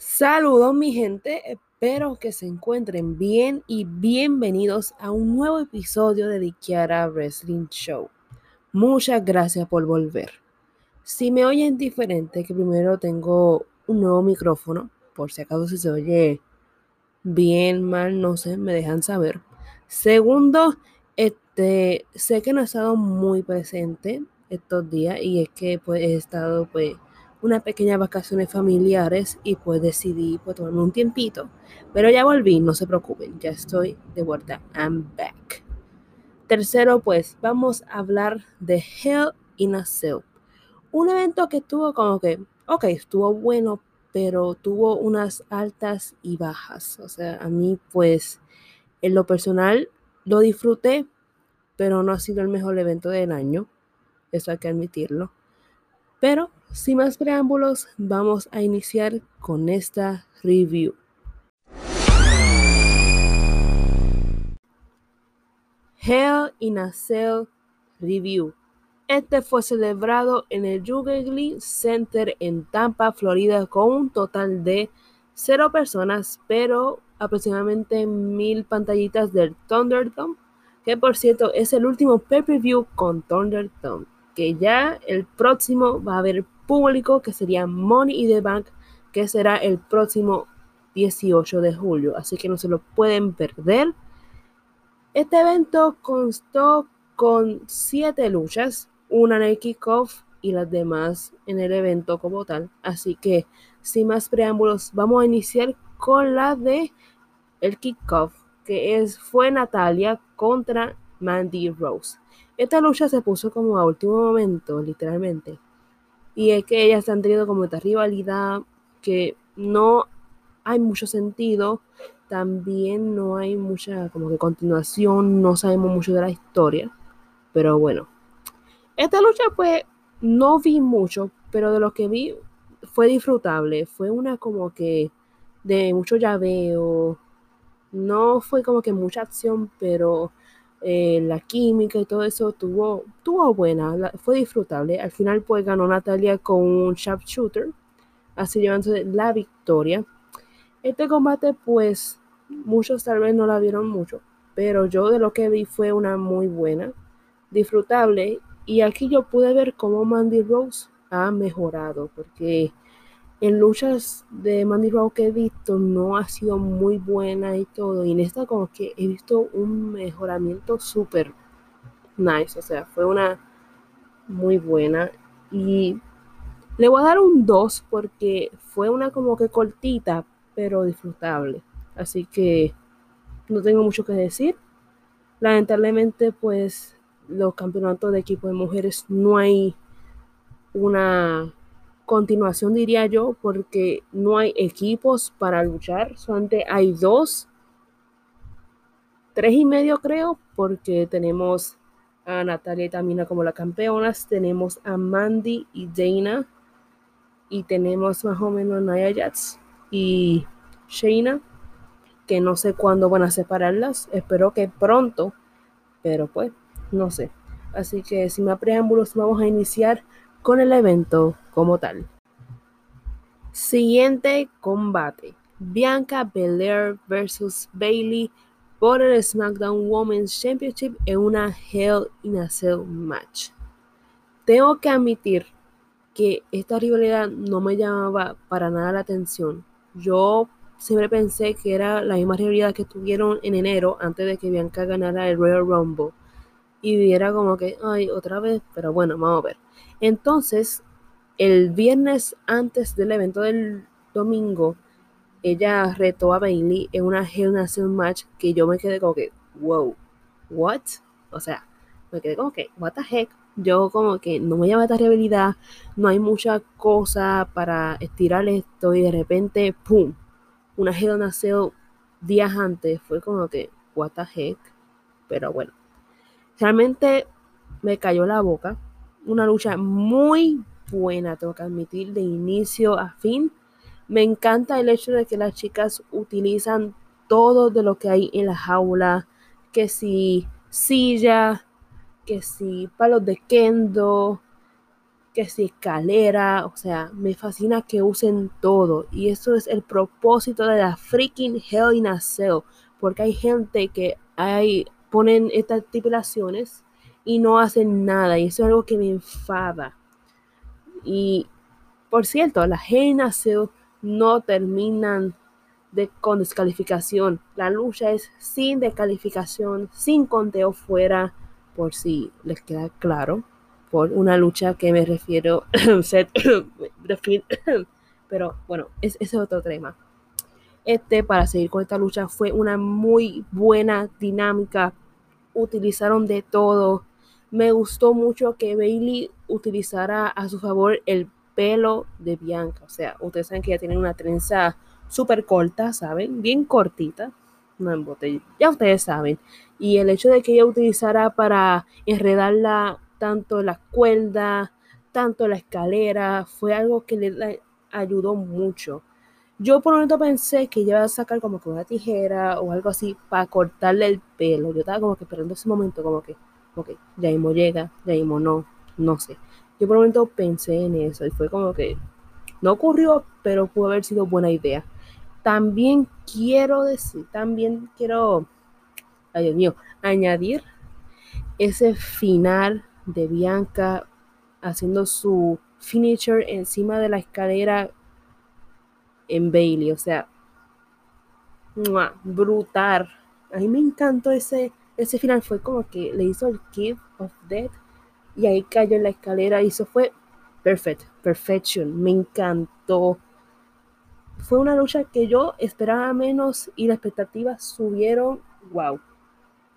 Saludos mi gente, espero que se encuentren bien y bienvenidos a un nuevo episodio de The Wrestling Show. Muchas gracias por volver. Si me oyen diferente, que primero tengo un nuevo micrófono, por si acaso si se oye bien, mal, no sé, me dejan saber. Segundo, este, sé que no he estado muy presente estos días y es que pues he estado pues unas pequeñas vacaciones familiares y pues decidí pues, tomarme un tiempito. Pero ya volví, no se preocupen, ya estoy de vuelta. I'm back. Tercero, pues vamos a hablar de Hell in a Cell. Un evento que estuvo como que, ok, estuvo bueno, pero tuvo unas altas y bajas. O sea, a mí pues en lo personal lo disfruté, pero no ha sido el mejor evento del año. Eso hay que admitirlo. Pero sin más preámbulos, vamos a iniciar con esta review. Hell in a Cell Review. Este fue celebrado en el Jubilee Center en Tampa, Florida, con un total de cero personas, pero aproximadamente mil pantallitas del Thunderdome, que por cierto es el último pay-per-view con Thunderdome que ya el próximo va a haber público, que sería Money in the Bank, que será el próximo 18 de julio. Así que no se lo pueden perder. Este evento constó con siete luchas, una en el kickoff y las demás en el evento como tal. Así que sin más preámbulos, vamos a iniciar con la de el kickoff, que es fue Natalia contra Mandy Rose. Esta lucha se puso como a último momento, literalmente. Y es que ellas han tenido como esta rivalidad que no hay mucho sentido. También no hay mucha como que continuación, no sabemos mucho de la historia. Pero bueno. Esta lucha pues no vi mucho, pero de lo que vi fue disfrutable. Fue una como que de mucho llaveo. No fue como que mucha acción, pero eh, la química y todo eso tuvo, tuvo buena, fue disfrutable. Al final pues ganó Natalia con un sharpshooter, así llevándose la victoria. Este combate pues muchos tal vez no la vieron mucho, pero yo de lo que vi fue una muy buena, disfrutable. Y aquí yo pude ver cómo Mandy Rose ha mejorado, porque en luchas de Mandy Rose que he visto no ha sido muy buena y todo. Y en esta como que he visto un mejoramiento súper nice. O sea, fue una muy buena. Y le voy a dar un 2 porque fue una como que cortita, pero disfrutable. Así que no tengo mucho que decir. Lamentablemente, pues los campeonatos de equipo de mujeres no hay una continuación, diría yo, porque no hay equipos para luchar, solamente hay dos, tres y medio creo, porque tenemos a Natalia y Tamina como las campeonas, tenemos a Mandy y Dana, y tenemos más o menos Naya Jats y Shayna, que no sé cuándo van a separarlas, espero que pronto, pero pues no sé. Así que sin más preámbulos vamos a iniciar con el evento como tal. Siguiente combate. Bianca Belair versus Bailey por el SmackDown Women's Championship en una Hell in a Cell match. Tengo que admitir que esta rivalidad no me llamaba para nada la atención. Yo siempre pensé que era la misma rivalidad que tuvieron en enero antes de que Bianca ganara el Royal Rumble. Y era como que, ay, otra vez, pero bueno, vamos a ver. Entonces, el viernes antes del evento del domingo, ella retó a Bailey en una Hell Nation match que yo me quedé como que, wow, what? O sea, me quedé como que, what the heck? Yo como que no me llama esta rivalidad, no hay mucha cosa para estirar esto y de repente, ¡pum! Una Hell Nation días antes fue como que, what the heck? Pero bueno, realmente me cayó la boca una lucha muy buena, tengo que admitir, de inicio a fin. Me encanta el hecho de que las chicas utilizan todo de lo que hay en la jaula, que si silla, que si palos de kendo, que si escalera, o sea, me fascina que usen todo. Y eso es el propósito de la freaking Hell in a Cell. Porque hay gente que hay, ponen estas estipulaciones y no hacen nada. Y eso es algo que me enfada. Y por cierto, las Cell no terminan de, con descalificación. La lucha es sin descalificación, sin conteo fuera, por si les queda claro. Por una lucha que me refiero, pero bueno, ese es otro tema. Este, para seguir con esta lucha, fue una muy buena dinámica. Utilizaron de todo. Me gustó mucho que Bailey utilizara a su favor el pelo de Bianca. O sea, ustedes saben que ella tiene una trenza súper corta, ¿saben? Bien cortita. No en botella. Ya ustedes saben. Y el hecho de que ella utilizara para enredarla tanto la cuerda, tanto la escalera, fue algo que le ayudó mucho. Yo por un momento pensé que ella iba a sacar como que una tijera o algo así para cortarle el pelo. Yo estaba como que esperando ese momento, como que, ok, ya mismo llega, ya no, no sé. Yo por un momento pensé en eso y fue como que no ocurrió, pero pudo haber sido buena idea. También quiero decir, también quiero, ay Dios mío, añadir ese final de Bianca haciendo su finisher encima de la escalera en Bailey. O sea, brutal. A mí me encantó ese, ese final. Fue como que le hizo el Give of Death y ahí cayó en la escalera y eso fue perfect, perfection. Me encantó fue una lucha que yo esperaba menos y las expectativas subieron. ¡Wow!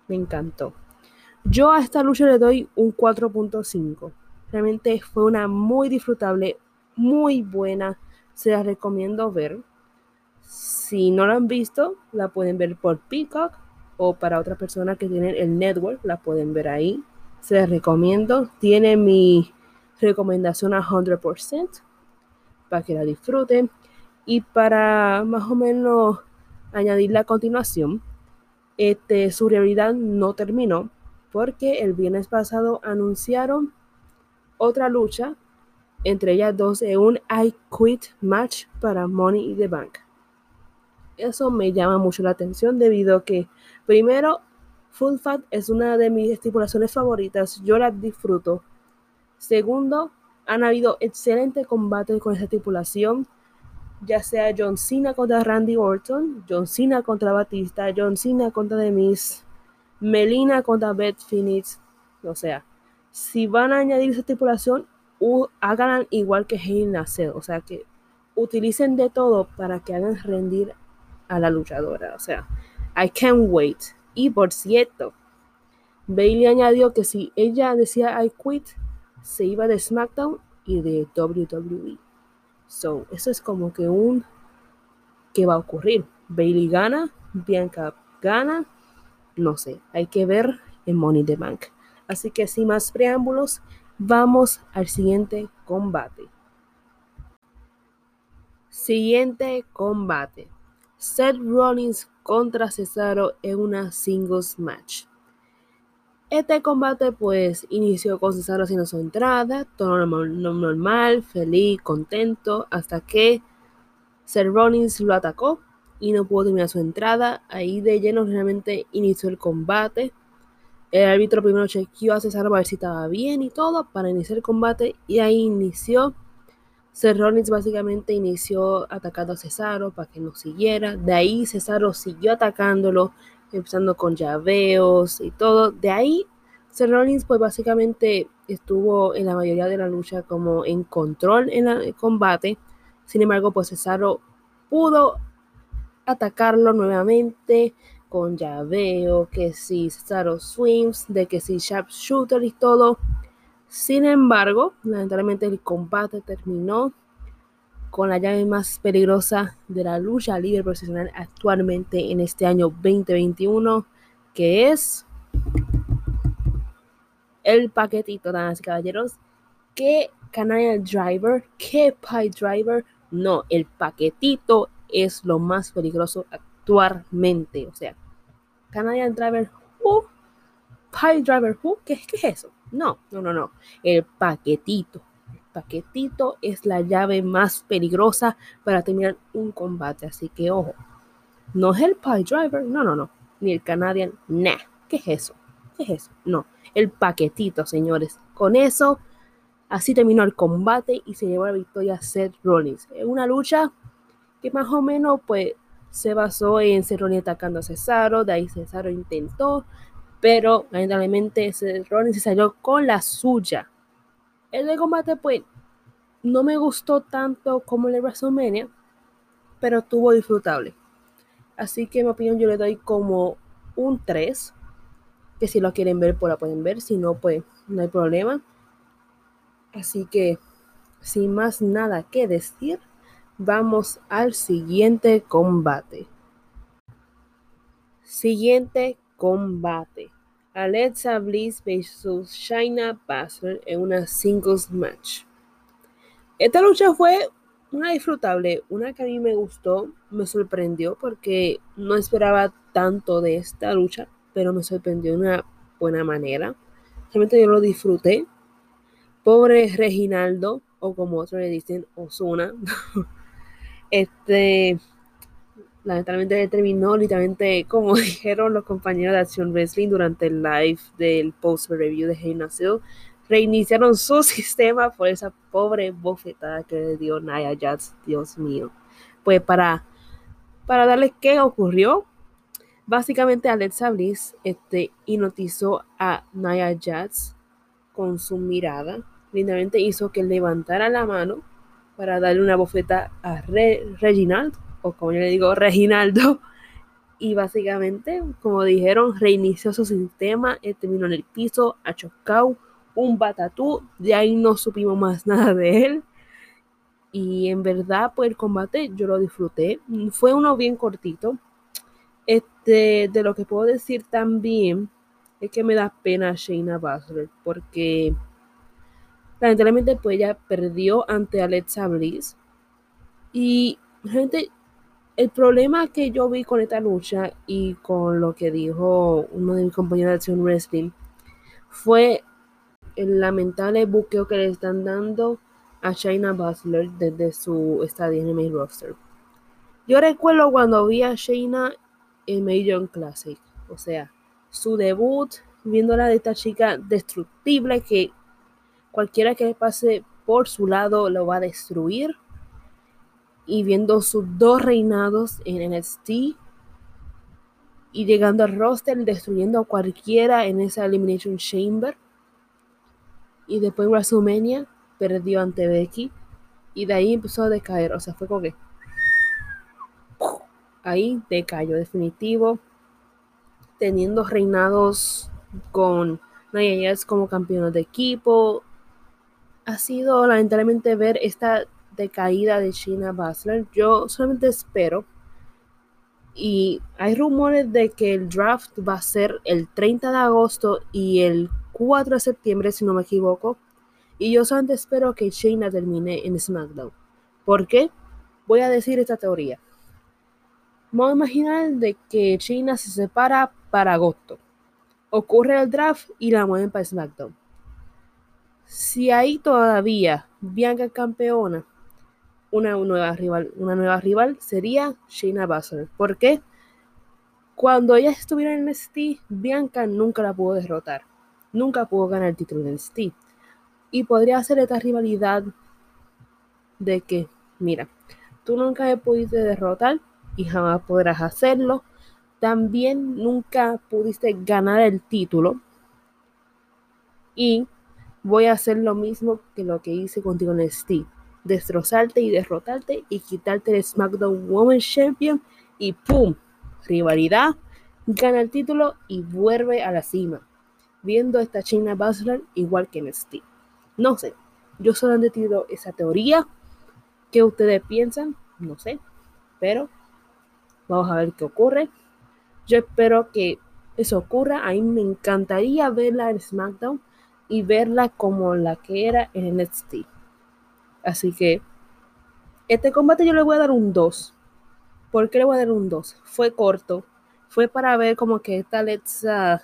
Me encantó. Yo a esta lucha le doy un 4.5. Realmente fue una muy disfrutable, muy buena. Se la recomiendo ver. Si no la han visto, la pueden ver por Peacock o para otras personas que tienen el network, la pueden ver ahí. Se las recomiendo. Tiene mi recomendación a 100% para que la disfruten. Y para más o menos añadirle a continuación, este, su realidad no terminó porque el viernes pasado anunciaron otra lucha entre ellas dos en un I Quit match para Money in the Bank. Eso me llama mucho la atención debido a que primero Full Fat es una de mis estipulaciones favoritas, yo la disfruto. Segundo, han habido excelentes combates con esta estipulación ya sea John Cena contra Randy Orton, John Cena contra Batista, John Cena contra The Melina contra Beth Phoenix. O sea, si van a añadir esa estipulación, hagan igual que Hell Nacer. O sea, que utilicen de todo para que hagan rendir a la luchadora. O sea, I can't wait. Y por cierto, Bailey añadió que si ella decía I quit, se iba de SmackDown y de WWE. So, eso es como que un ¿qué va a ocurrir? Bailey gana, Bianca gana, no sé, hay que ver en Money the Bank. Así que sin más preámbulos, vamos al siguiente combate. Siguiente combate. Seth Rollins contra Cesaro en una singles match. Este combate pues inició con Cesaro haciendo su entrada, todo normal, feliz, contento, hasta que Seth Rollins lo atacó y no pudo terminar su entrada. Ahí de lleno realmente inició el combate. El árbitro primero chequeó a Cesaro para ver si estaba bien y todo para iniciar el combate y ahí inició. Rollins básicamente inició atacando a Cesaro para que no siguiera. De ahí Cesaro siguió atacándolo empezando con llaveos y todo. De ahí, Seth pues básicamente estuvo en la mayoría de la lucha como en control en el combate. Sin embargo, pues Cesaro pudo atacarlo nuevamente con llaveo, que si Cesaro swims, de que si sharpshooter y todo. Sin embargo, lamentablemente el combate terminó con la llave más peligrosa de la lucha libre profesional actualmente en este año 2021, que es el paquetito, damas y caballeros. ¿Qué Canadian Driver? ¿Qué Pie Driver? No, el paquetito es lo más peligroso actualmente. O sea, Canadian Driver, who? Pie Driver, who? ¿Qué, ¿Qué es eso? No, no, no, no. El paquetito paquetito es la llave más peligrosa para terminar un combate. Así que ojo, no es el Pie Driver, no, no, no, ni el Canadian, nah, ¿qué es eso? ¿Qué es eso? No, el paquetito, señores. Con eso, así terminó el combate y se llevó la victoria Seth Rollins. En una lucha que más o menos, pues, se basó en Rollins atacando a Cesaro, de ahí Cesaro intentó, pero lamentablemente Rollins se salió con la suya. El combate, pues, no me gustó tanto como el de WrestleMania, pero estuvo disfrutable. Así que en mi opinión yo le doy como un 3, que si lo quieren ver, pues la pueden ver, si no, pues no hay problema. Así que, sin más nada que decir, vamos al siguiente combate. Siguiente combate. Alexa Bliss vs Shayna Baszler en una singles match. Esta lucha fue una disfrutable, una que a mí me gustó, me sorprendió porque no esperaba tanto de esta lucha, pero me sorprendió de una buena manera. Realmente yo lo disfruté. Pobre Reginaldo, o como otros le dicen, Osuna. este, lamentablemente terminó literalmente como dijeron los compañeros de Acción Wrestling durante el live del post review de Hey reiniciaron su sistema por esa pobre bofetada que le dio Naya Jazz, Dios mío. Pues para, para darles qué ocurrió, básicamente Alexa Bliss este, hipnotizó a Naya Jazz con su mirada. Literalmente hizo que levantara la mano para darle una bofeta a Reginald, o como yo le digo, Reginaldo. Y básicamente, como dijeron, reinició su sistema, terminó en el piso, a un batatú, de ahí no supimos más nada de él. Y en verdad, pues el combate yo lo disfruté. Fue uno bien cortito. Este, de lo que puedo decir también es que me da pena Shayna Baszler porque lamentablemente pues ella perdió ante Alexa Bliss. Y gente, el problema que yo vi con esta lucha y con lo que dijo uno de mis compañeros de Acción Wrestling fue el lamentable buqueo que le están dando a Shayna Baszler desde su estadio en el roster. Yo recuerdo cuando vi a Shayna en Major Classic, o sea, su debut, viéndola de esta chica destructible que cualquiera que pase por su lado lo va a destruir. Y viendo sus dos reinados en NXT y llegando al roster, destruyendo a cualquiera en esa Elimination Chamber y después en WrestleMania perdió ante Becky y de ahí empezó a decaer, o sea, fue como que ahí decayó definitivo, teniendo reinados con Nia como campeón de equipo. Ha sido lamentablemente ver esta decaída de Shayna Baszler. Yo solamente espero y hay rumores de que el draft va a ser el 30 de agosto y el 4 de septiembre, si no me equivoco. Y yo solamente espero que Shayna termine en SmackDown. ¿Por qué? Voy a decir esta teoría. Vamos a imaginar de que Shayna se separa para agosto. Ocurre el draft y la mueven para SmackDown. Si ahí todavía Bianca campeona, una nueva rival, una nueva rival sería Shayna Baszler. ¿Por qué? Cuando ella estuviera en NXT, Bianca nunca la pudo derrotar nunca pudo ganar el título de Steve. Y podría ser esta rivalidad de que, mira, tú nunca me pudiste derrotar y jamás podrás hacerlo. También nunca pudiste ganar el título. Y voy a hacer lo mismo que lo que hice contigo en Steve. Destrozarte y derrotarte y quitarte el SmackDown Women's Champion y ¡pum! Rivalidad, gana el título y vuelve a la cima viendo a esta China Baszler igual que en Steve. No sé, yo solo he tenido esa teoría. ¿Qué ustedes piensan? No sé, pero vamos a ver qué ocurre. Yo espero que eso ocurra. A mí me encantaría verla en SmackDown y verla como la que era en NXT. Así que este combate yo le voy a dar un 2. ¿Por qué le voy a dar un 2? Fue corto. Fue para ver como que esta Alexa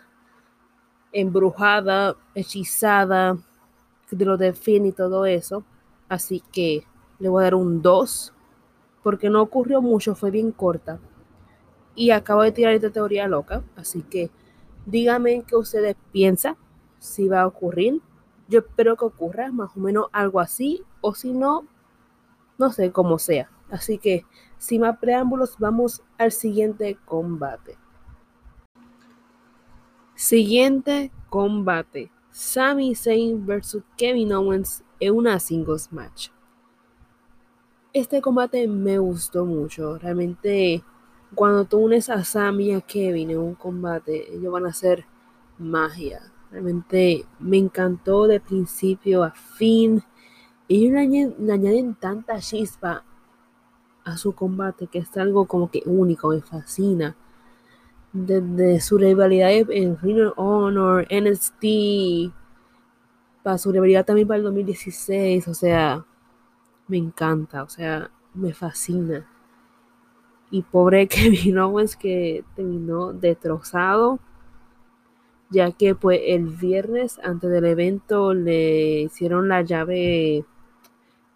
embrujada, hechizada, de lo de fin y todo eso. Así que le voy a dar un 2 porque no ocurrió mucho, fue bien corta. Y acabo de tirar esta teoría loca, así que díganme qué ustedes piensan si va a ocurrir. Yo espero que ocurra más o menos algo así, o si no, no sé cómo sea. Así que, sin más preámbulos, vamos al siguiente combate. Siguiente combate. Sami Zayn versus Kevin Owens en una singles match. Este combate me gustó mucho. Realmente, cuando tú unes a Sami y a Kevin en un combate, ellos van a hacer magia. Realmente me encantó de principio a fin. Ellos le añaden, añaden tanta chispa a su combate que es algo como que único, me fascina. Desde su rivalidad en Ring of Honor, NXT, para su rivalidad también para el 2016, o sea, me encanta, o sea, me fascina. Y pobre Kevin Owens que terminó destrozado ya que pues el viernes antes del evento le hicieron la llave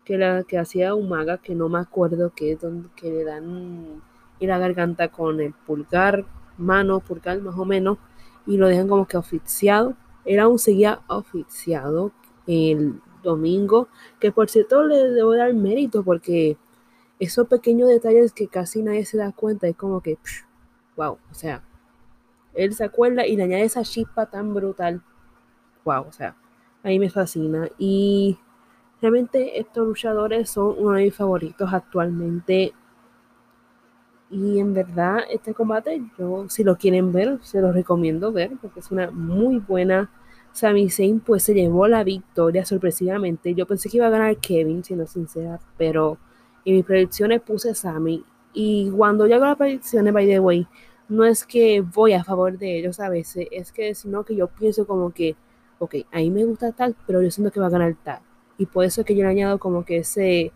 que la que hacía Umaga, que no me acuerdo que es donde que le dan en la garganta con el pulgar, mano, pulgar más o menos, y lo dejan como que oficiado. Él aún seguía oficiado el domingo, que por cierto le debo dar mérito porque esos pequeños detalles que casi nadie se da cuenta es como que, wow, o sea, él se acuerda y le añade esa chispa tan brutal. Wow, o sea, a mí me fascina. Y realmente estos luchadores son uno de mis favoritos actualmente. Y en verdad, este combate, yo, si lo quieren ver, se lo recomiendo ver, porque es una muy buena. Sami Zayn pues se llevó la victoria sorpresivamente. Yo pensé que iba a ganar Kevin, siendo sincera, pero en mis predicciones puse Sami. Y cuando yo hago las predicciones, by the way, no es que voy a favor de ellos a veces, es que sino que yo pienso como que, ok, a mí me gusta tal, pero yo siento que va a ganar tal. Y por eso es que yo le añado como que ese,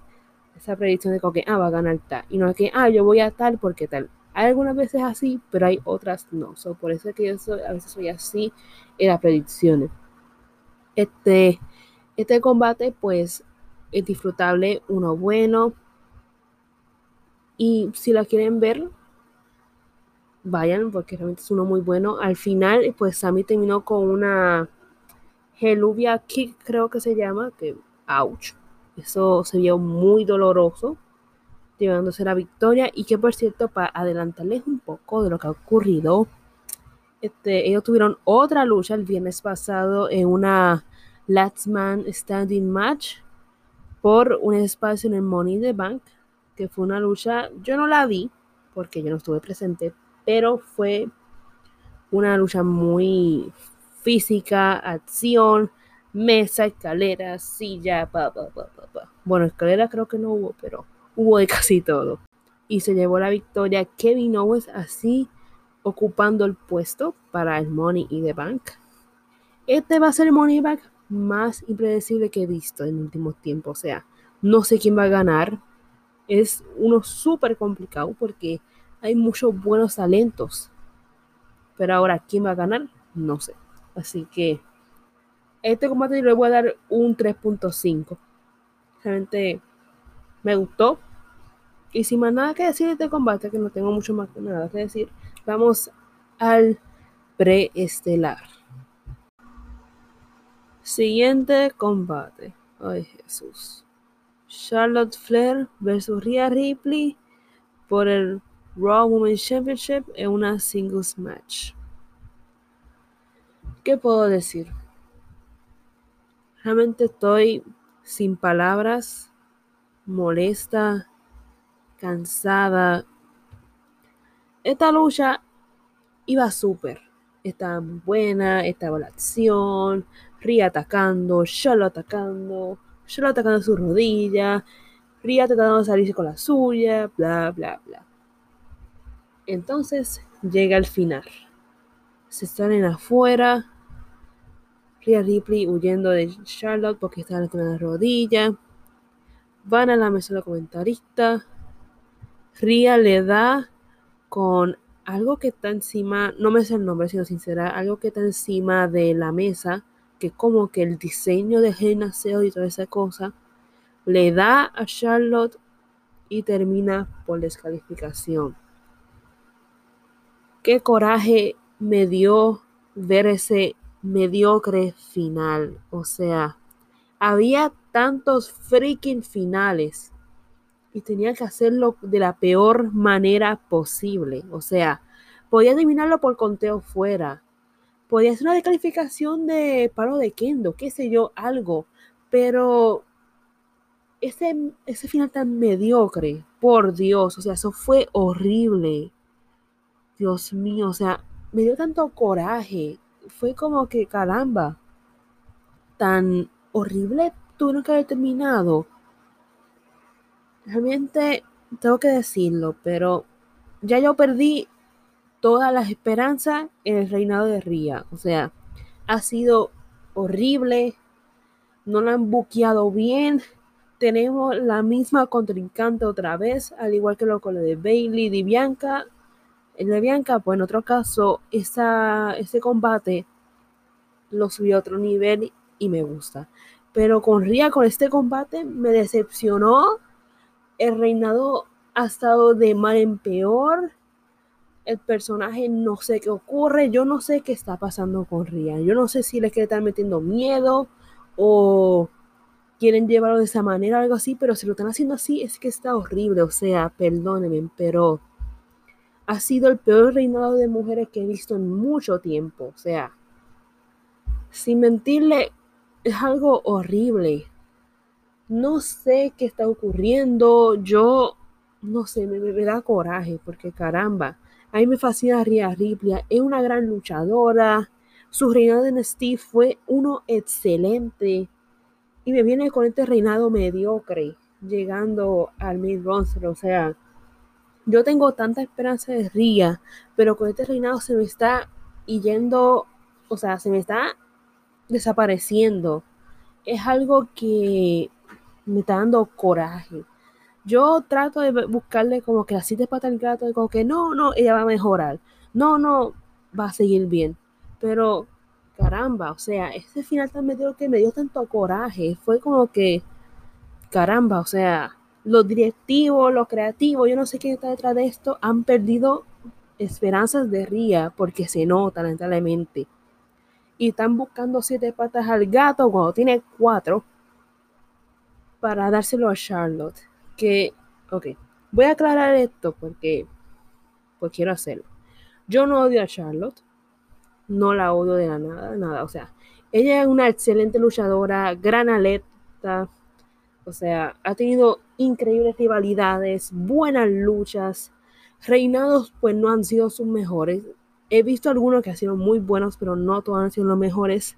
esa predicción de como que, ah, va a ganar tal. Y no es que, ah, yo voy a tal porque tal. Hay algunas veces así, pero hay otras no. por eso es que yo a veces soy así en las predicciones. Este, este combate, pues, es disfrutable, uno bueno. Y si lo quieren ver, vayan porque realmente es uno muy bueno. Al final, pues Sammy terminó con una Gelubia Kick, creo que se llama, que ouch. Eso se vio muy doloroso, llevándose la victoria. Y que por cierto, para adelantarles un poco de lo que ha ocurrido, este, ellos tuvieron otra lucha el viernes pasado en una Last Man Standing Match por un espacio en el Money the Bank, que fue una lucha, yo no la vi porque yo no estuve presente, pero fue una lucha muy física, acción, mesa, escalera, silla, pa, pa, pa, pa, Bueno, escalera creo que no hubo, pero hubo de casi todo. Y se llevó la victoria Kevin Owens así ocupando el puesto para el Money y the Bank. Este va a ser el Money Bank más impredecible que he visto en últimos tiempos. O sea, no sé quién va a ganar. Es uno súper complicado porque hay muchos buenos talentos. Pero ahora, ¿quién va a ganar? No sé. Así que este combate yo le voy a dar un 3.5. Realmente me gustó. Y sin más nada que decir de este combate, que no tengo mucho más que nada que decir, vamos al preestelar. Siguiente combate. Ay, Jesús. Charlotte Flair versus Rhea Ripley por el Raw Women's Championship en una singles match. ¿Qué puedo decir? Realmente estoy sin palabras, molesta, cansada. Esta lucha iba súper. Estaba buena, estaba la acción, Ria atacando, Solo atacando, Solo atacando su rodilla, Ria tratando de salirse con la suya, bla, bla, bla. Entonces llega el final. Se salen afuera. Rhea Ripley huyendo de Charlotte porque está en la rodilla. Van a la mesa de comentarista. Ria le da con algo que está encima, no me sé el nombre, sino sincera, algo que está encima de la mesa, que como que el diseño de Genaceo y toda esa cosa, le da a Charlotte y termina por descalificación. Qué coraje me dio ver ese mediocre final. O sea, había tantos freaking finales y tenía que hacerlo de la peor manera posible. O sea, podía eliminarlo por conteo fuera. Podía hacer una descalificación de palo de kendo, qué sé yo, algo. Pero ese, ese final tan mediocre, por Dios, o sea, eso fue horrible. Dios mío, o sea, me dio tanto coraje. Fue como que, caramba, tan horrible tuvieron que haber terminado. Realmente tengo que decirlo, pero ya yo perdí todas las esperanzas en el reinado de Ría. O sea, ha sido horrible. No la han buqueado bien. Tenemos la misma contrincante otra vez, al igual que lo con lo de Bailey y Bianca. El de Bianca, pues en otro caso, esa, ese combate lo subió a otro nivel y me gusta. Pero con Ria, con este combate, me decepcionó. El reinado ha estado de mal en peor. El personaje no sé qué ocurre. Yo no sé qué está pasando con Ria. Yo no sé si les quiere estar metiendo miedo o quieren llevarlo de esa manera o algo así. Pero si lo están haciendo así, es que está horrible. O sea, perdónenme, pero ha sido el peor reinado de mujeres que he visto en mucho tiempo. O sea, sin mentirle, es algo horrible. No sé qué está ocurriendo. Yo no sé, me, da coraje porque caramba, a mí me fascina Rhea Ripley. Es una gran luchadora. Su reinado en Steve fue uno excelente. Y me viene con este reinado mediocre, llegando al mid roster. O sea, yo tengo tanta esperanza de Ria, pero con este reinado se me está yendo, o sea, se me está desapareciendo. Es algo que me está dando coraje. Yo trato de buscarle como que así de pata al gato, como que no, no, ella va a mejorar. No, no, va a seguir bien. Pero, caramba, o sea, ese final tan que me dio tanto coraje. Fue como que, caramba, o sea, los directivos, los creativos, yo no sé quién está detrás de esto, han perdido esperanzas de Ría porque se nota lamentablemente y están buscando siete patas al gato cuando tiene cuatro para dárselo a Charlotte. Que, ok, voy a aclarar esto porque pues quiero hacerlo. Yo no odio a Charlotte, no la odio de la nada, nada. O sea, ella es una excelente luchadora, gran atleta. O sea, ha tenido increíbles rivalidades, buenas luchas. Reinados, pues no han sido sus mejores he visto algunos que han sido muy buenos, pero no todos han sido los mejores.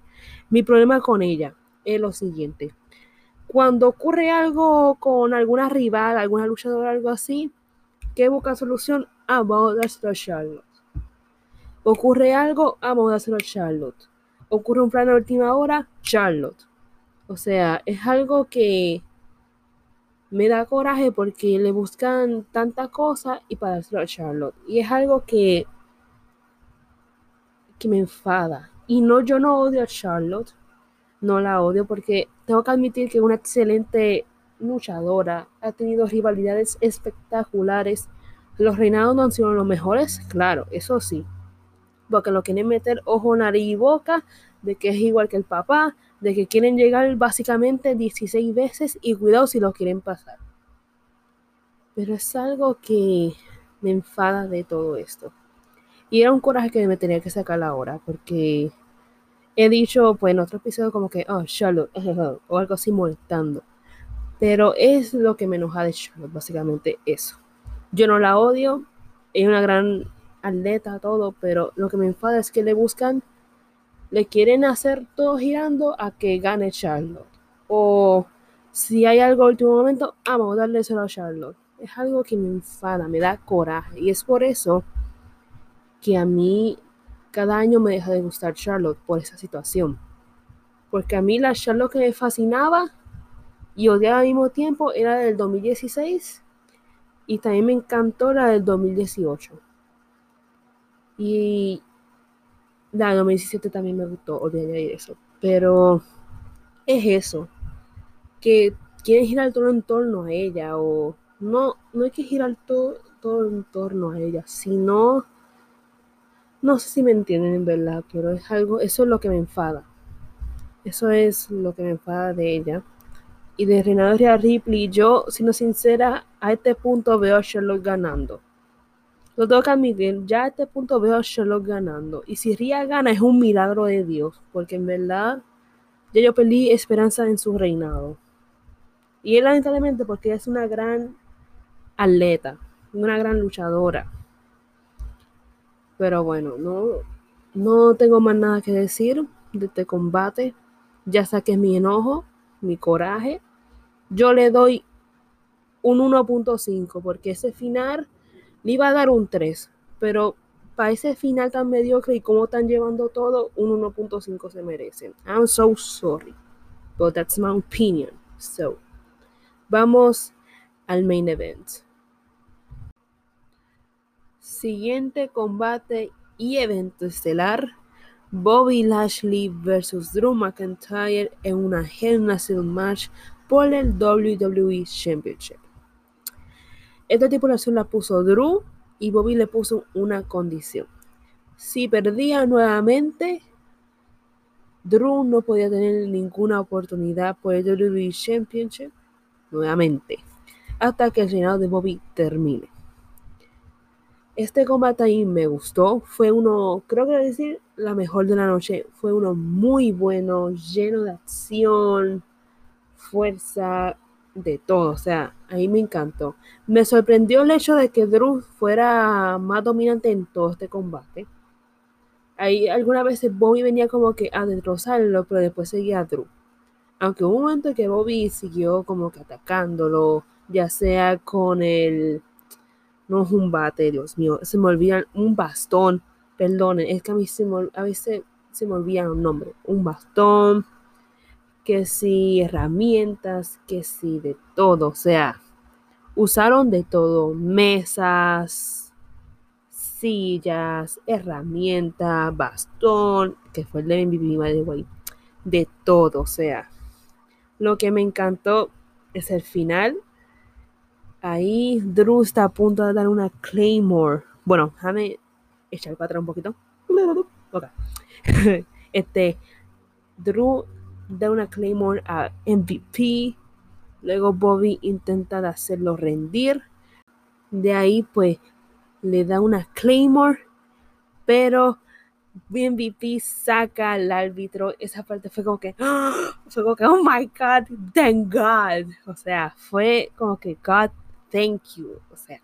Mi problema con ella es lo siguiente. Cuando ocurre algo con alguna rival, alguna luchadora, algo así, ¿qué busca solución? Ah, a a Charlotte. Ocurre algo, ah, a a Charlotte. Ocurre un plan de última hora, Charlotte. O sea, es algo que me da coraje porque le buscan tanta cosa y para dárselo a Charlotte. Y es algo que que me enfada. Y no, yo no odio a Charlotte, no la odio porque tengo que admitir que es una excelente luchadora, ha tenido rivalidades espectaculares. Los reinados no han sido los mejores, claro, eso sí. Porque lo quieren meter ojo, nariz y boca, de que es igual que el papá, de que quieren llegar básicamente 16 veces y cuidado si lo quieren pasar. Pero es algo que me enfada de todo esto. Y era un coraje que me tenía que sacar ahora, porque he dicho, pues en otro episodio, como que, oh, Charlotte, o algo así molestando. Pero es lo que me enoja de Charlotte, básicamente eso. Yo no la odio, es una gran atleta, todo, pero lo que me enfada es que le buscan, le quieren hacer todo girando a que gane Charlotte. O si hay algo al último momento, ah, vamos a darle eso a Charlotte. Es algo que me enfada, me da coraje. Y es por eso que a mí cada año me deja de gustar Charlotte por esa situación. Porque a mí la Charlotte que me fascinaba y odiaba al mismo tiempo era del 2016 y también me encantó la del 2018. Y la del 2017 también me gustó, olvidé añadir eso. Pero es eso, que quieren girar todo en torno a ella o no, no hay que girar todo, todo en torno a ella, sino, no sé si me entienden en verdad, pero es algo, eso es lo que me enfada. Eso es lo que me enfada de ella. Y de de Ripley, yo, siendo sincera, a este punto veo a Sherlock ganando. Lo tengo que ya a este punto veo a Sherlock ganando. Y si Ria gana es un milagro de Dios, porque en verdad ya yo perdí esperanza en su reinado. Y él lamentablemente porque es una gran atleta, una gran luchadora. Pero bueno, no, no tengo más nada que decir de este combate. Ya saqué mi enojo, mi coraje. Yo le doy un 1.5 porque ese final le iba a dar un 3. Pero para ese final tan mediocre y cómo están llevando todo, un 1.5 se merecen. I'm so sorry. But that's my opinion. So, vamos al main event. Siguiente combate y evento estelar. Bobby Lashley versus Drew McIntyre en una Hell match por el WWE Championship. Esta tripulación la puso Drew y Bobby le puso una condición. Si perdía nuevamente, Drew no podía tener ninguna oportunidad por el WWE Championship nuevamente hasta que el reinado de Bobby termine. Este combate ahí me gustó. Fue uno, creo que decir, la mejor de la noche. Fue uno muy bueno, lleno de acción, fuerza, de todo. O sea, ahí me encantó. Me sorprendió el hecho de que Drew fuera más dominante en todo este combate. Ahí algunas veces Bobby venía como que a destrozarlo, pero después seguía a Drew. Aunque hubo un momento que Bobby siguió como que atacándolo, ya sea con el no es un bate, Dios mío, se me olvidan un bastón, perdonen, es que a mí se a veces se me olvida un nombre, un bastón, que si herramientas, que si de todo, o sea, usaron de todo, mesas, sillas, herramientas, bastón, que fue el de mi de de todo, o sea, lo que me encantó es el final, Ahí Drew está a punto de dar una Claymore. Bueno, déjame echar para atrás un poquito. Este, Drew da una Claymore a MVP. Luego Bobby intenta hacerlo rendir. De ahí, pues, le da una Claymore. Pero MVP saca al árbitro. Esa parte fue como que, fue como que, oh my God, thank God. O sea, fue como que God thank you. O sea,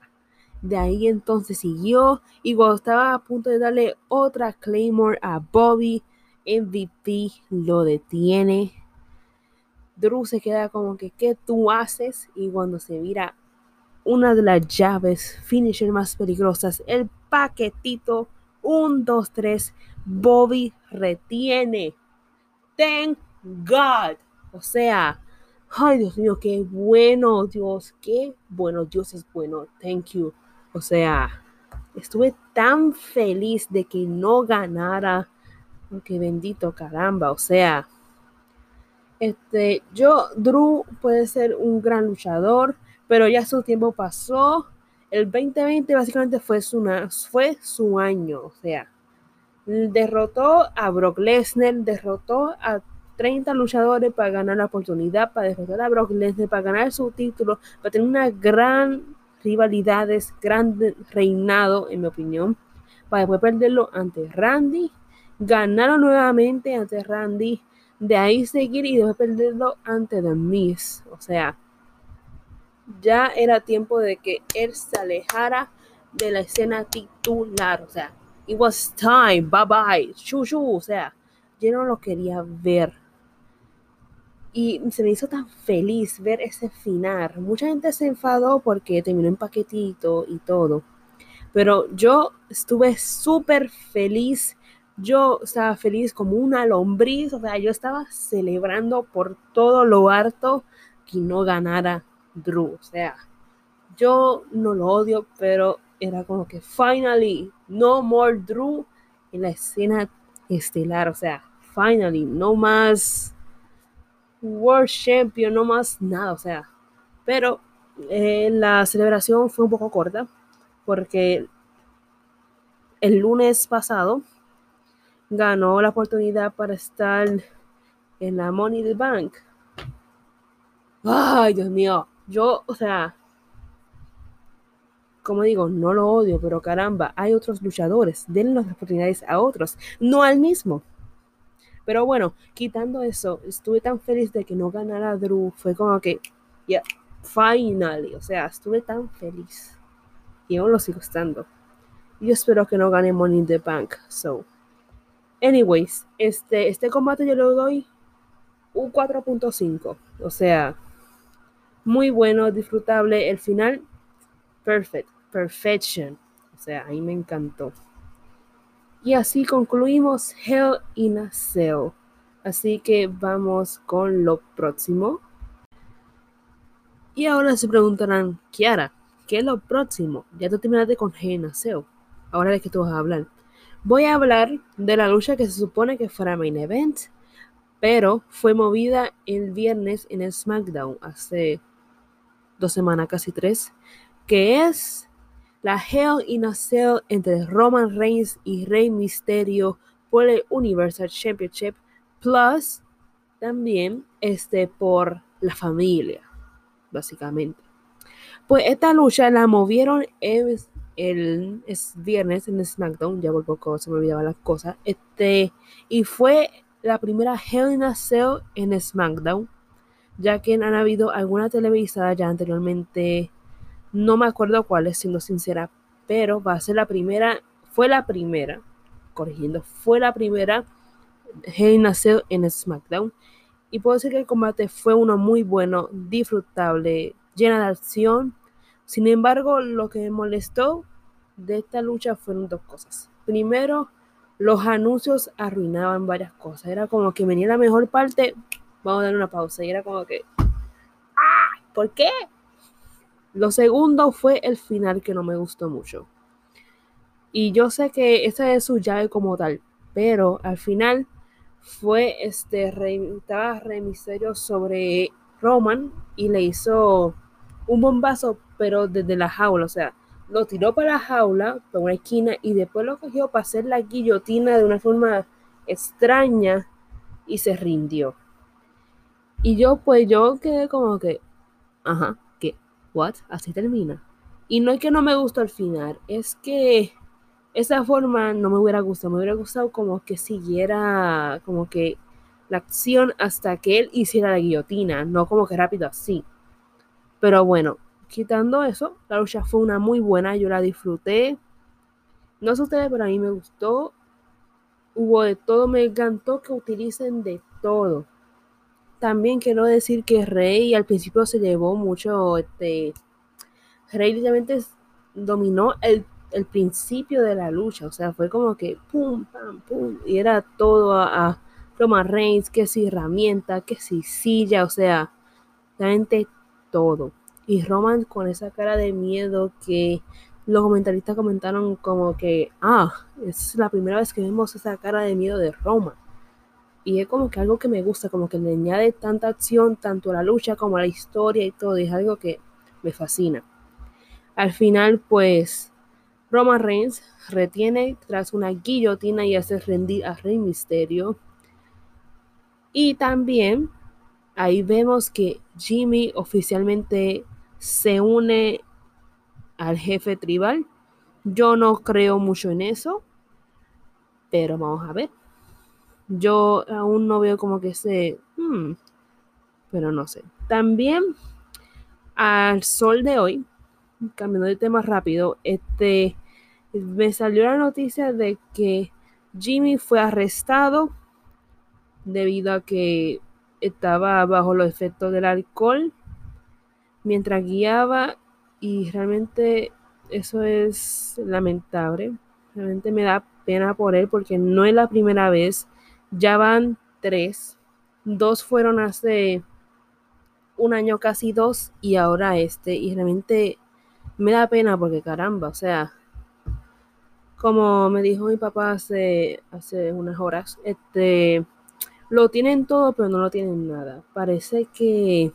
de ahí entonces siguió y cuando estaba a punto de darle otra Claymore a Bobby, MVP lo detiene. Drew se queda como que, ¿qué tú haces? Y cuando se mira una de las llaves finisher más peligrosas, el paquetito 1, 2, 3, Bobby retiene. Thank God. O sea, Ay, Dios mío, qué bueno, Dios, qué bueno, Dios es bueno. Thank you. O sea, estuve tan feliz de que no ganara. Qué bendito, caramba. O sea, este, yo, Drew puede ser un gran luchador, pero ya su tiempo pasó. El 2020 básicamente fue su, fue su año. O sea, derrotó a Brock Lesnar, derrotó a 30 luchadores para ganar la oportunidad, para derrotar a Brock Lesnar, para ganar su título, para tener una gran rivalidades, gran reinado, en mi opinión, para después perderlo ante Randy, ganarlo nuevamente ante Randy, de ahí seguir y después perderlo ante The. O sea, ya era tiempo de que él se alejara de la escena titular. O sea, it was time, bye bye, chu, O sea, yo no lo quería ver. Y se me hizo tan feliz ver ese final. Mucha gente se enfadó porque terminó en paquetito y todo. Pero yo estuve súper feliz. Yo estaba feliz como una lombriz. O sea, yo estaba celebrando por todo lo harto que no ganara Drew. O sea, yo no lo odio, pero era como que finally, no more Drew en la escena estelar. O sea, finally, no más World Champion, no más nada, o sea. Pero eh, la celebración fue un poco corta porque el lunes pasado ganó la oportunidad para estar en la Money the Bank. Ay, Dios mío, yo, o sea, como digo, no lo odio, pero caramba, hay otros luchadores, denle las oportunidades a otros, no al mismo. Pero bueno, quitando eso, estuve tan feliz de que no ganara Drew, fue como que, ya, yeah, finally, o sea, estuve tan feliz. Y aún lo sigo estando. Yo espero que no gane Money in the Bank, so. Anyways, este, este combate yo le doy un 4.5, o sea, muy bueno, disfrutable. El final, perfect, perfection. O sea, a mí me encantó. Y así concluimos Hell in a Cell. Así que vamos con lo próximo. Y ahora se preguntarán, Kiara, ¿qué es lo próximo? Ya tú terminaste con Hell in a Cell. Ahora de qué tú vas a hablar. Voy a hablar de la lucha que se supone que fuera main event, pero fue movida el viernes en el SmackDown hace dos semanas, casi tres, que es la Hell in a Cell entre Roman Reigns y Rey Mysterio por el Universal Championship, plus también este por la familia, básicamente. Pues esta lucha la movieron el, el viernes en SmackDown, ya por poco se me olvidaban las cosas, este, y fue la primera Hell in a Cell en SmackDown ya que han habido alguna televisada ya anteriormente, no me acuerdo cuáles, siendo sincera, pero va a ser la primera, fue la primera, corrigiendo, fue la primera Hell en SmackDown. Y puedo decir que el combate fue uno muy bueno, disfrutable, llena de acción. Sin embargo, lo que me molestó de esta lucha fueron dos cosas. Primero, los anuncios arruinaban varias cosas. Era como que venía la mejor parte, vamos a dar una pausa. Y era como que, ¡ah! ¿Por qué? Lo segundo fue el final que no me gustó mucho. Y yo sé que esa es su llave como tal, pero al final fue este, estaba sobre Roman y le hizo un bombazo, pero desde la jaula, o sea, lo tiró para la jaula, por una esquina, y después lo cogió para hacer la guillotina de una forma extraña y se rindió. Y yo, pues yo quedé como que, ajá, ¿qué? ¿What? Así termina. Y no es que no me gustó al final, es que esa forma no me hubiera gustado. Me hubiera gustado como que siguiera, como que la acción hasta que él hiciera la guillotina, no como que rápido así. Pero bueno, quitando eso, la lucha fue una muy buena, yo la disfruté. No sé ustedes, pero a mí me gustó. Hubo de todo, me encantó que utilicen de todo también quiero decir que Rey al principio se llevó mucho, este, Rey literalmente dominó el, principio de la lucha, o sea, fue como que pum, pam, pum, y era todo a, a Reigns, que si herramienta, que si silla, o sea, realmente todo. Y Roman con esa cara de miedo que los comentaristas comentaron como que, ah, es la primera vez que vemos esa cara de miedo de Roman y es como que algo que me gusta, como que le añade tanta acción tanto a la lucha como a la historia y todo, y es algo que me fascina. Al final, pues, Roman Reigns retiene tras una guillotina y hace rendir a Rey Misterio. Y también ahí vemos que Jimmy oficialmente se une al jefe tribal. Yo no creo mucho en eso, pero vamos a ver yo aún no veo como que se... Hmm, pero no sé. También al sol de hoy, cambiando de tema rápido, este, me salió la noticia de que Jimmy fue arrestado debido a que estaba bajo los efectos del alcohol mientras guiaba y realmente eso es lamentable. Realmente me da pena por él porque no es la primera vez ya van tres. Dos fueron hace un año, casi dos, y ahora este. Y realmente me da pena porque caramba, o sea, como me dijo mi papá hace, hace unas horas, este, lo tienen todo, pero no lo tienen nada. Parece que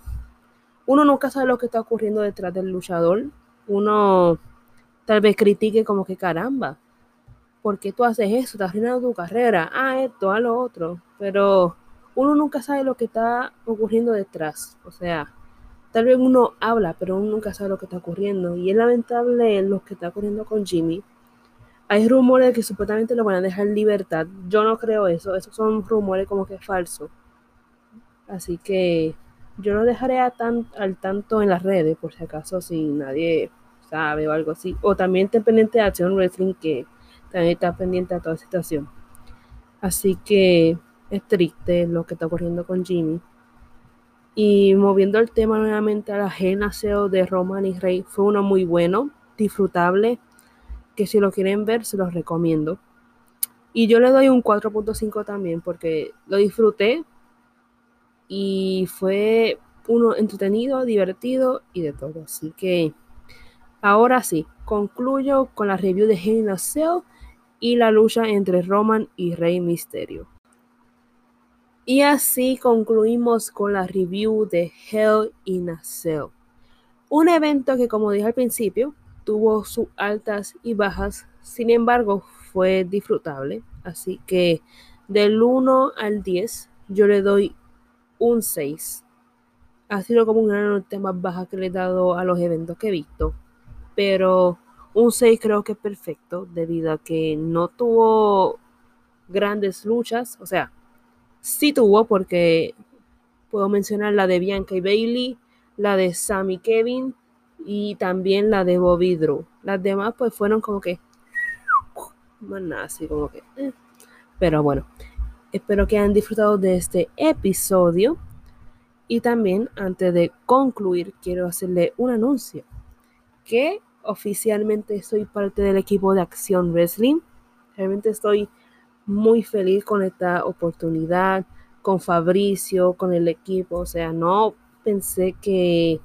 uno nunca sabe lo que está ocurriendo detrás del luchador. Uno tal vez critique como que caramba, ¿por qué tú haces eso? Estás arruinando tu carrera. Ah, esto, a lo otro. Pero uno nunca sabe lo que está ocurriendo detrás. O sea, tal vez uno habla, pero uno nunca sabe lo que está ocurriendo. Y es lamentable lo que está ocurriendo con Jimmy. Hay rumores de que supuestamente lo van a dejar en libertad. Yo no creo eso. Esos son rumores como que falsos. Así que yo lo dejaré al tanto en las redes, por si acaso, si nadie sabe o algo así. O también te pendiente de Acción Wrestling, que también está pendiente de toda situación. Así que es triste lo que está ocurriendo con Jimmy. Y moviendo el tema nuevamente a la genaseo de Roman y Rey, fue uno muy bueno, disfrutable, que si lo quieren ver se los recomiendo. Y yo le doy un 4.5 también porque lo disfruté y fue uno entretenido, divertido y de todo. Así que ahora sí, concluyo con la review de Hell y la lucha entre Roman y Rey Misterio. Y así concluimos con la review de Hell in a Cell. Un evento que, como dije al principio, tuvo sus altas y bajas, sin embargo, fue disfrutable. Así que del 1 al 10, yo le doy un 6. Ha sido como una nota más baja que le he dado a los eventos que he visto. Pero un 6 creo que es perfecto debido a que no tuvo grandes luchas. O sea, sí tuvo porque puedo mencionar la de Bianca y Bailey, la de Sammy Kevin y también la de Bobby Drew. Las demás pues fueron como que más nada, así como que... Eh. Pero bueno, espero que hayan disfrutado de este episodio. Y también, antes de concluir, quiero hacerle un anuncio. Que oficialmente soy parte del equipo de Acción Wrestling. Realmente estoy muy feliz con esta oportunidad, con Fabricio, con el equipo. O sea, no pensé que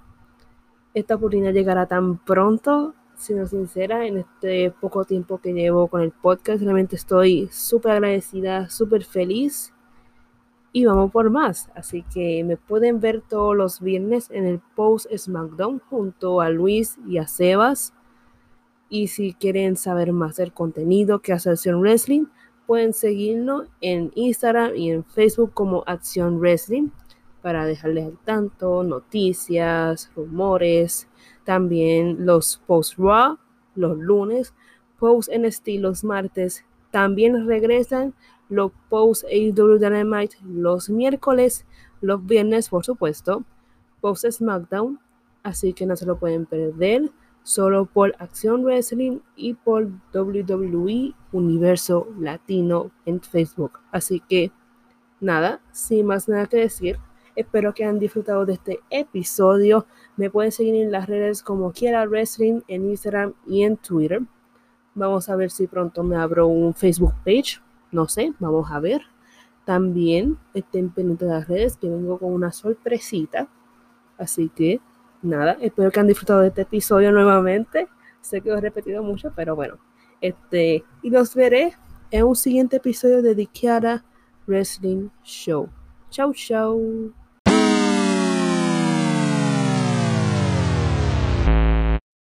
esta oportunidad llegara tan pronto, siendo sincera, en este poco tiempo que llevo con el podcast. Realmente estoy súper agradecida, súper feliz y vamos por más. Así que me pueden ver todos los viernes en el post SmackDown junto a Luis y a Sebas. Y si quieren saber más del contenido que hace Acción Wrestling, pueden seguirnos en Instagram y en Facebook como Acción Wrestling para dejarles al tanto noticias, rumores, también los post Raw los lunes, post NST los martes, también regresan los post AEW Dynamite los miércoles, los viernes, por supuesto, post SmackDown, así que no se lo pueden perder, solo por Acción Wrestling y por WWE Universo Latino en Facebook. Así que nada, sin más nada que decir, espero que hayan disfrutado de este episodio. Me pueden seguir en las redes como quiera wrestling en Instagram y en Twitter. Vamos a ver si pronto me abro un Facebook page no sé, vamos a ver. También estén pendientes de las redes que vengo con una sorpresita. Así que nada, espero que han disfrutado de este episodio nuevamente. Sé que lo he repetido mucho, pero bueno. Este, y los veré en un siguiente episodio de The Kiara Wrestling Show. Chau, chau.